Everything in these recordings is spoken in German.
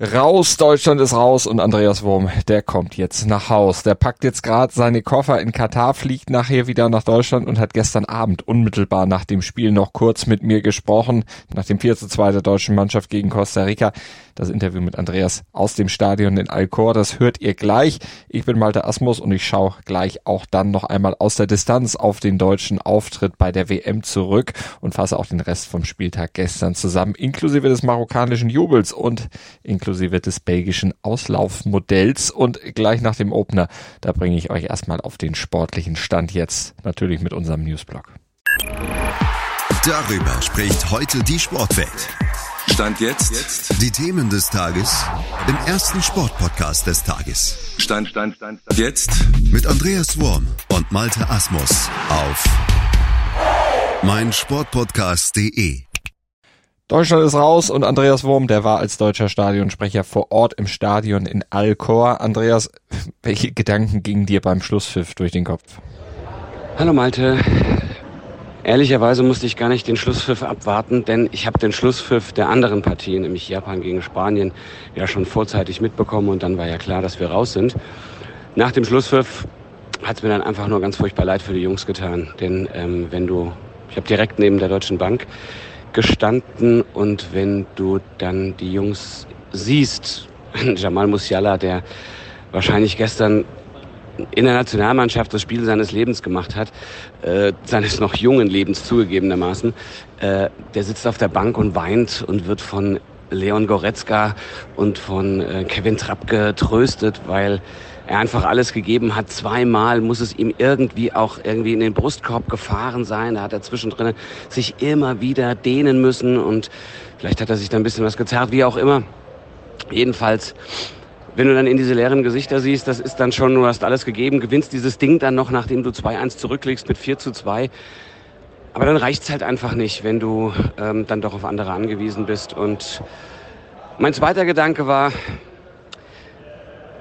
Raus, Deutschland ist raus und Andreas Wurm, der kommt jetzt nach Haus. Der packt jetzt gerade seine Koffer in Katar, fliegt nachher wieder nach Deutschland und hat gestern Abend unmittelbar nach dem Spiel noch kurz mit mir gesprochen, nach dem 4 zu 2 der deutschen Mannschaft gegen Costa Rica. Das Interview mit Andreas aus dem Stadion in Alcor, das hört ihr gleich. Ich bin Malte Asmus und ich schaue gleich auch dann noch einmal aus der Distanz auf den deutschen Auftritt bei der WM zurück und fasse auch den Rest vom Spieltag gestern zusammen, inklusive des marokkanischen Jubels und inklusive des belgischen Auslaufmodells. Und gleich nach dem Opener, da bringe ich euch erstmal auf den sportlichen Stand jetzt, natürlich mit unserem Newsblog. Darüber spricht heute die Sportwelt. Stand jetzt. jetzt. Die Themen des Tages im ersten Sportpodcast des Tages. Stand, Stand, Stand, Stand. Jetzt. Mit Andreas Worm und Malte Asmus auf meinsportpodcast.de. Deutschland ist raus und Andreas Wurm, der war als deutscher Stadionsprecher vor Ort im Stadion in Alcor. Andreas, welche Gedanken gingen dir beim Schlusspfiff durch den Kopf? Hallo Malte, Ehrlicherweise musste ich gar nicht den Schlusspfiff abwarten, denn ich habe den Schlusspfiff der anderen Partie, nämlich Japan gegen Spanien, ja schon vorzeitig mitbekommen und dann war ja klar, dass wir raus sind. Nach dem Schlusspfiff hat es mir dann einfach nur ganz furchtbar leid für die Jungs getan, denn ähm, wenn du, ich habe direkt neben der Deutschen Bank gestanden und wenn du dann die Jungs siehst, Jamal Musiala, der wahrscheinlich gestern in der Nationalmannschaft das Spiel seines Lebens gemacht hat, äh, seines noch jungen Lebens zugegebenermaßen, äh, der sitzt auf der Bank und weint und wird von Leon Goretzka und von äh, Kevin Trapp getröstet, weil er einfach alles gegeben hat. Zweimal muss es ihm irgendwie auch irgendwie in den Brustkorb gefahren sein. Da hat er zwischendrin sich immer wieder dehnen müssen und vielleicht hat er sich da ein bisschen was gezerrt, wie auch immer. Jedenfalls wenn du dann in diese leeren Gesichter siehst, das ist dann schon, du hast alles gegeben, gewinnst dieses Ding dann noch, nachdem du 2-1 zurücklegst mit 4 zu 2. Aber dann reicht's halt einfach nicht, wenn du ähm, dann doch auf andere angewiesen bist. Und mein zweiter Gedanke war,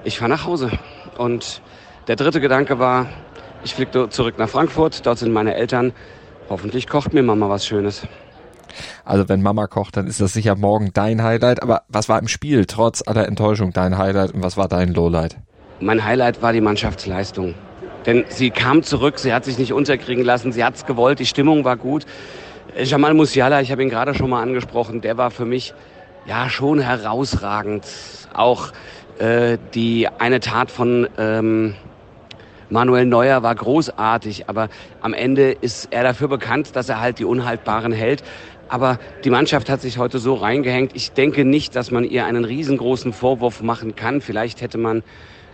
ich fahre nach Hause. Und der dritte Gedanke war, ich fliege zurück nach Frankfurt, dort sind meine Eltern. Hoffentlich kocht mir Mama was Schönes. Also wenn Mama kocht, dann ist das sicher morgen dein Highlight. Aber was war im Spiel trotz aller Enttäuschung dein Highlight und was war dein Lowlight? Mein Highlight war die Mannschaftsleistung. Denn sie kam zurück, sie hat sich nicht unterkriegen lassen, sie hat's gewollt, die Stimmung war gut. Jamal Musiala, ich habe ihn gerade schon mal angesprochen, der war für mich ja schon herausragend. Auch äh, die eine Tat von ähm, Manuel Neuer war großartig, aber am Ende ist er dafür bekannt, dass er halt die Unhaltbaren hält. Aber die Mannschaft hat sich heute so reingehängt. Ich denke nicht, dass man ihr einen riesengroßen Vorwurf machen kann. Vielleicht hätte man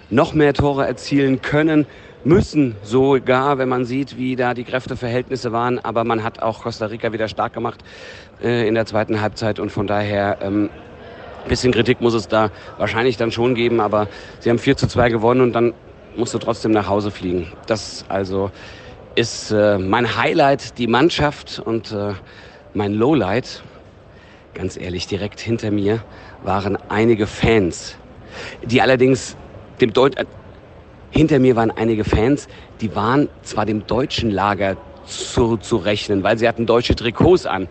noch mehr Tore erzielen können, müssen sogar, wenn man sieht, wie da die Kräfteverhältnisse waren. Aber man hat auch Costa Rica wieder stark gemacht äh, in der zweiten Halbzeit und von daher ähm, bisschen Kritik muss es da wahrscheinlich dann schon geben. Aber sie haben 4 zu 2 gewonnen und dann musst du trotzdem nach Hause fliegen. Das also ist äh, mein Highlight, die Mannschaft und äh, mein Lowlight, ganz ehrlich, direkt hinter mir waren einige Fans, die allerdings dem Deut äh, hinter mir waren einige Fans, die waren zwar dem deutschen Lager zu, zu rechnen, weil sie hatten deutsche Trikots an,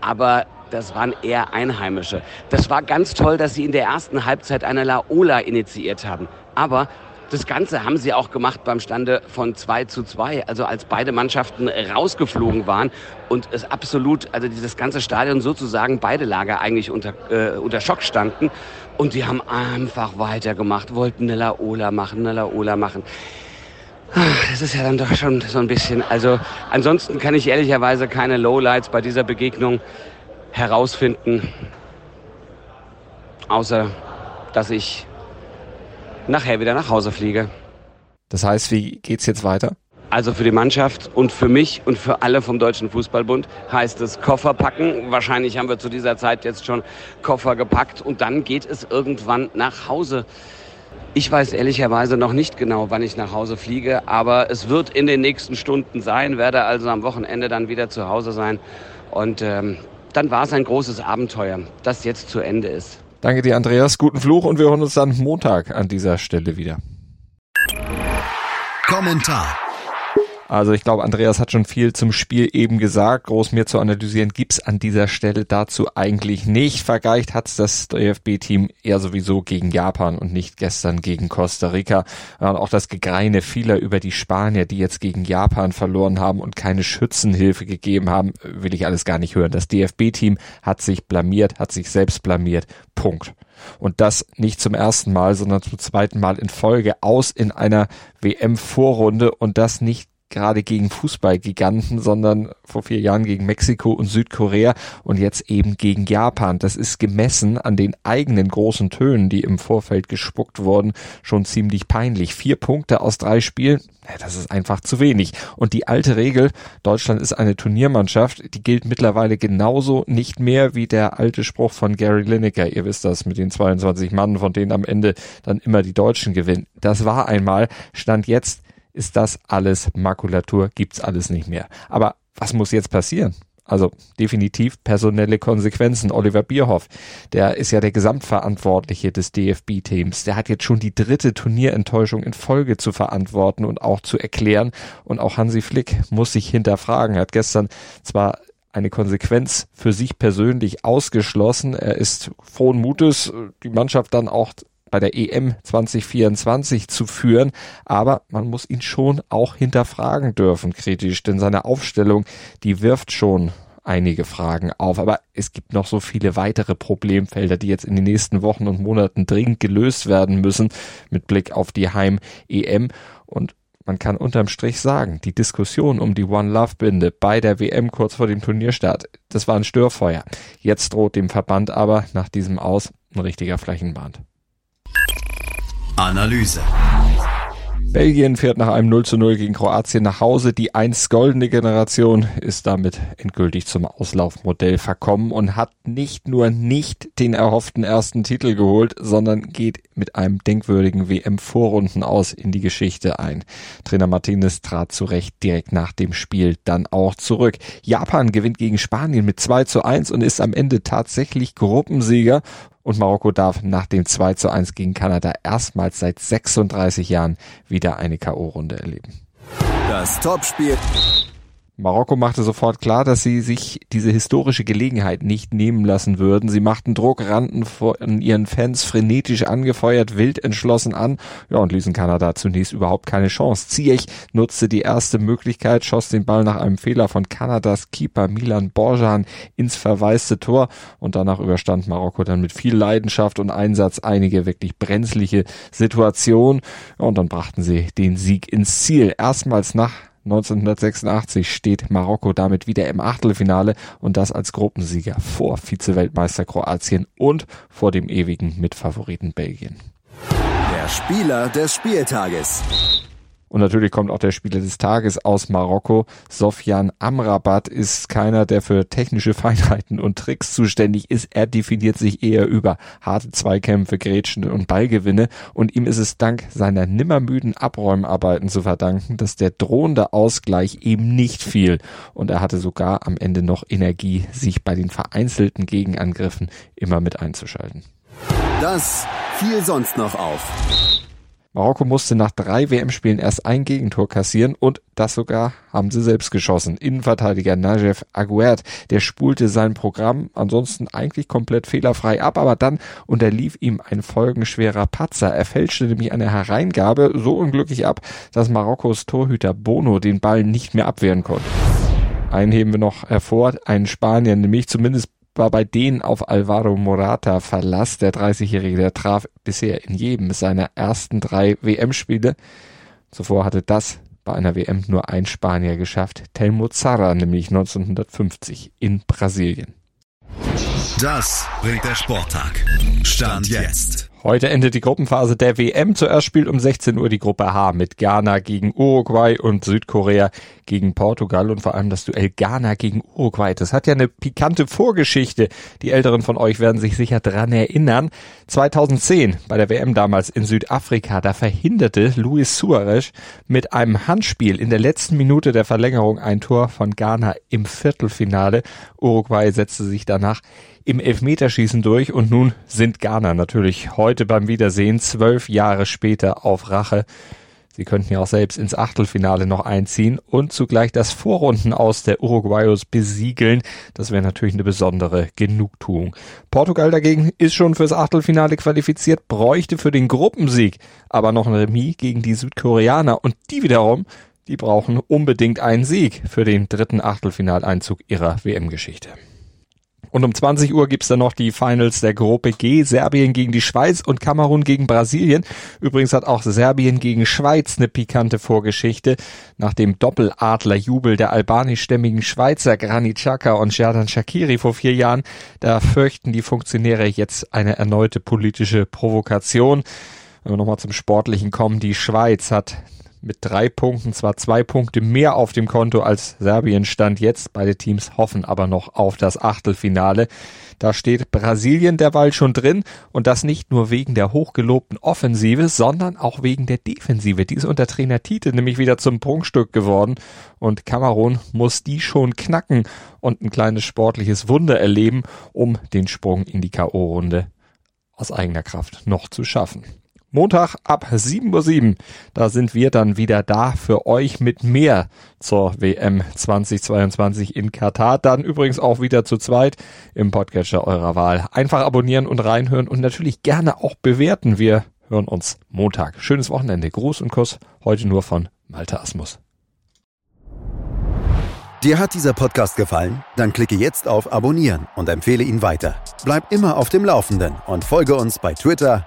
aber das waren eher Einheimische. Das war ganz toll, dass sie in der ersten Halbzeit eine Laola initiiert haben. Aber das Ganze haben sie auch gemacht beim Stande von 2 zu 2, also als beide Mannschaften rausgeflogen waren und es absolut, also dieses ganze Stadion sozusagen beide Lager eigentlich unter, äh, unter Schock standen und die haben einfach weitergemacht, wollten eine Laola machen, eine Laola machen. Das ist ja dann doch schon so ein bisschen, also ansonsten kann ich ehrlicherweise keine Lowlights bei dieser Begegnung herausfinden, außer dass ich nachher wieder nach Hause fliege. Das heißt, wie geht's jetzt weiter? Also für die Mannschaft und für mich und für alle vom Deutschen Fußballbund heißt es Koffer packen. Wahrscheinlich haben wir zu dieser Zeit jetzt schon Koffer gepackt und dann geht es irgendwann nach Hause. Ich weiß ehrlicherweise noch nicht genau, wann ich nach Hause fliege, aber es wird in den nächsten Stunden sein, werde also am Wochenende dann wieder zu Hause sein und ähm, dann war es ein großes Abenteuer, das jetzt zu Ende ist. Danke dir, Andreas. Guten Fluch und wir hören uns dann Montag an dieser Stelle wieder. Kommentar. Also ich glaube, Andreas hat schon viel zum Spiel eben gesagt. Groß mehr zu analysieren gibt's an dieser Stelle dazu eigentlich nicht. Vergleicht hat's das DFB-Team eher sowieso gegen Japan und nicht gestern gegen Costa Rica. Und auch das Gegreine vieler über die Spanier, die jetzt gegen Japan verloren haben und keine Schützenhilfe gegeben haben, will ich alles gar nicht hören. Das DFB-Team hat sich blamiert, hat sich selbst blamiert. Punkt. Und das nicht zum ersten Mal, sondern zum zweiten Mal in Folge aus in einer WM-Vorrunde und das nicht gerade gegen Fußballgiganten, sondern vor vier Jahren gegen Mexiko und Südkorea und jetzt eben gegen Japan. Das ist gemessen an den eigenen großen Tönen, die im Vorfeld gespuckt wurden, schon ziemlich peinlich. Vier Punkte aus drei Spielen, das ist einfach zu wenig. Und die alte Regel, Deutschland ist eine Turniermannschaft, die gilt mittlerweile genauso nicht mehr wie der alte Spruch von Gary Lineker. Ihr wisst das mit den 22 Mann, von denen am Ende dann immer die Deutschen gewinnen. Das war einmal, stand jetzt ist das alles Makulatur, gibt's alles nicht mehr. Aber was muss jetzt passieren? Also definitiv personelle Konsequenzen. Oliver Bierhoff, der ist ja der Gesamtverantwortliche des DFB-Teams. Der hat jetzt schon die dritte Turnierenttäuschung in Folge zu verantworten und auch zu erklären. Und auch Hansi Flick muss sich hinterfragen. Er hat gestern zwar eine Konsequenz für sich persönlich ausgeschlossen. Er ist frohen Mutes, die Mannschaft dann auch bei der EM 2024 zu führen, aber man muss ihn schon auch hinterfragen dürfen kritisch, denn seine Aufstellung, die wirft schon einige Fragen auf. Aber es gibt noch so viele weitere Problemfelder, die jetzt in den nächsten Wochen und Monaten dringend gelöst werden müssen mit Blick auf die Heim-EM. Und man kann unterm Strich sagen, die Diskussion um die One Love Binde bei der WM kurz vor dem Turnierstart, das war ein Störfeuer. Jetzt droht dem Verband aber nach diesem Aus ein richtiger Flächenbrand. Analyse. Belgien fährt nach einem 0 zu 0 gegen Kroatien nach Hause. Die einst goldene Generation ist damit endgültig zum Auslaufmodell verkommen und hat nicht nur nicht den erhofften ersten Titel geholt, sondern geht mit einem denkwürdigen WM-Vorrunden aus in die Geschichte ein. Trainer Martinez trat zu Recht direkt nach dem Spiel dann auch zurück. Japan gewinnt gegen Spanien mit 2 zu 1 und ist am Ende tatsächlich Gruppensieger und Marokko darf nach dem 2 zu 1 gegen Kanada erstmals seit 36 Jahren wieder eine K.O.-Runde erleben. Das Topspiel Marokko machte sofort klar, dass sie sich diese historische Gelegenheit nicht nehmen lassen würden. Sie machten Druck, rannten von ihren Fans frenetisch angefeuert, wild entschlossen an, ja, und ließen Kanada zunächst überhaupt keine Chance. Ziyech nutzte die erste Möglichkeit, schoss den Ball nach einem Fehler von Kanadas Keeper Milan Borjan ins verwaiste Tor und danach überstand Marokko dann mit viel Leidenschaft und Einsatz einige wirklich brenzliche Situationen und dann brachten sie den Sieg ins Ziel. Erstmals nach 1986 steht Marokko damit wieder im Achtelfinale und das als Gruppensieger vor Vize-Weltmeister Kroatien und vor dem ewigen Mitfavoriten Belgien. Der Spieler des Spieltages. Und natürlich kommt auch der Spieler des Tages aus Marokko. Sofjan Amrabat ist keiner, der für technische Feinheiten und Tricks zuständig ist. Er definiert sich eher über harte Zweikämpfe, Grätschen und Ballgewinne. Und ihm ist es dank seiner nimmermüden Abräumarbeiten zu verdanken, dass der drohende Ausgleich eben nicht fiel. Und er hatte sogar am Ende noch Energie, sich bei den vereinzelten Gegenangriffen immer mit einzuschalten. Das fiel sonst noch auf. Marokko musste nach drei WM-Spielen erst ein Gegentor kassieren und das sogar haben sie selbst geschossen. Innenverteidiger Najef Aguert, der spulte sein Programm ansonsten eigentlich komplett fehlerfrei ab, aber dann unterlief ihm ein folgenschwerer Patzer. Er fälschte nämlich eine Hereingabe so unglücklich ab, dass Marokkos Torhüter Bono den Ball nicht mehr abwehren konnte. Einen heben wir noch hervor, einen Spanier, nämlich zumindest war bei denen auf Alvaro Morata Verlass. Der 30-Jährige, der traf bisher in jedem seiner ersten drei WM-Spiele. Zuvor hatte das bei einer WM nur ein Spanier geschafft, Telmo Zarra, nämlich 1950 in Brasilien. Das bringt der Sporttag. Stand jetzt. Heute endet die Gruppenphase der WM. Zuerst spielt um 16 Uhr die Gruppe H mit Ghana gegen Uruguay und Südkorea gegen Portugal und vor allem das Duell Ghana gegen Uruguay. Das hat ja eine pikante Vorgeschichte. Die Älteren von euch werden sich sicher dran erinnern. 2010 bei der WM damals in Südafrika, da verhinderte Luis Suarez mit einem Handspiel in der letzten Minute der Verlängerung ein Tor von Ghana im Viertelfinale. Uruguay setzte sich danach im Elfmeterschießen durch und nun sind Ghana natürlich heute beim Wiedersehen zwölf Jahre später auf Rache. Sie könnten ja auch selbst ins Achtelfinale noch einziehen und zugleich das Vorrunden aus der Uruguayos besiegeln. Das wäre natürlich eine besondere Genugtuung. Portugal dagegen ist schon fürs Achtelfinale qualifiziert, bräuchte für den Gruppensieg aber noch ein Remis gegen die Südkoreaner und die wiederum die brauchen unbedingt einen Sieg für den dritten Achtelfinaleinzug ihrer WM-Geschichte. Und um 20 Uhr gibt's dann noch die Finals der Gruppe G. Serbien gegen die Schweiz und Kamerun gegen Brasilien. Übrigens hat auch Serbien gegen Schweiz eine pikante Vorgeschichte. Nach dem Doppeladlerjubel der albanischstämmigen Schweizer Granit Xhaka und Xherdan Shakiri vor vier Jahren, da fürchten die Funktionäre jetzt eine erneute politische Provokation. Wenn wir nochmal zum Sportlichen kommen, die Schweiz hat mit drei Punkten, zwar zwei Punkte mehr auf dem Konto als Serbien stand jetzt. Beide Teams hoffen aber noch auf das Achtelfinale. Da steht Brasilien derweil schon drin und das nicht nur wegen der hochgelobten Offensive, sondern auch wegen der Defensive. Die ist unter Trainer Tite nämlich wieder zum Prunkstück geworden und Kamerun muss die schon knacken und ein kleines sportliches Wunder erleben, um den Sprung in die K.O.-Runde aus eigener Kraft noch zu schaffen. Montag ab 7.07 Uhr. Da sind wir dann wieder da für euch mit mehr zur WM 2022 in Katar. Dann übrigens auch wieder zu zweit im Podcatcher eurer Wahl. Einfach abonnieren und reinhören und natürlich gerne auch bewerten. Wir hören uns Montag. Schönes Wochenende. Gruß und Kuss. Heute nur von Malte Asmus. Dir hat dieser Podcast gefallen? Dann klicke jetzt auf Abonnieren und empfehle ihn weiter. Bleib immer auf dem Laufenden und folge uns bei Twitter,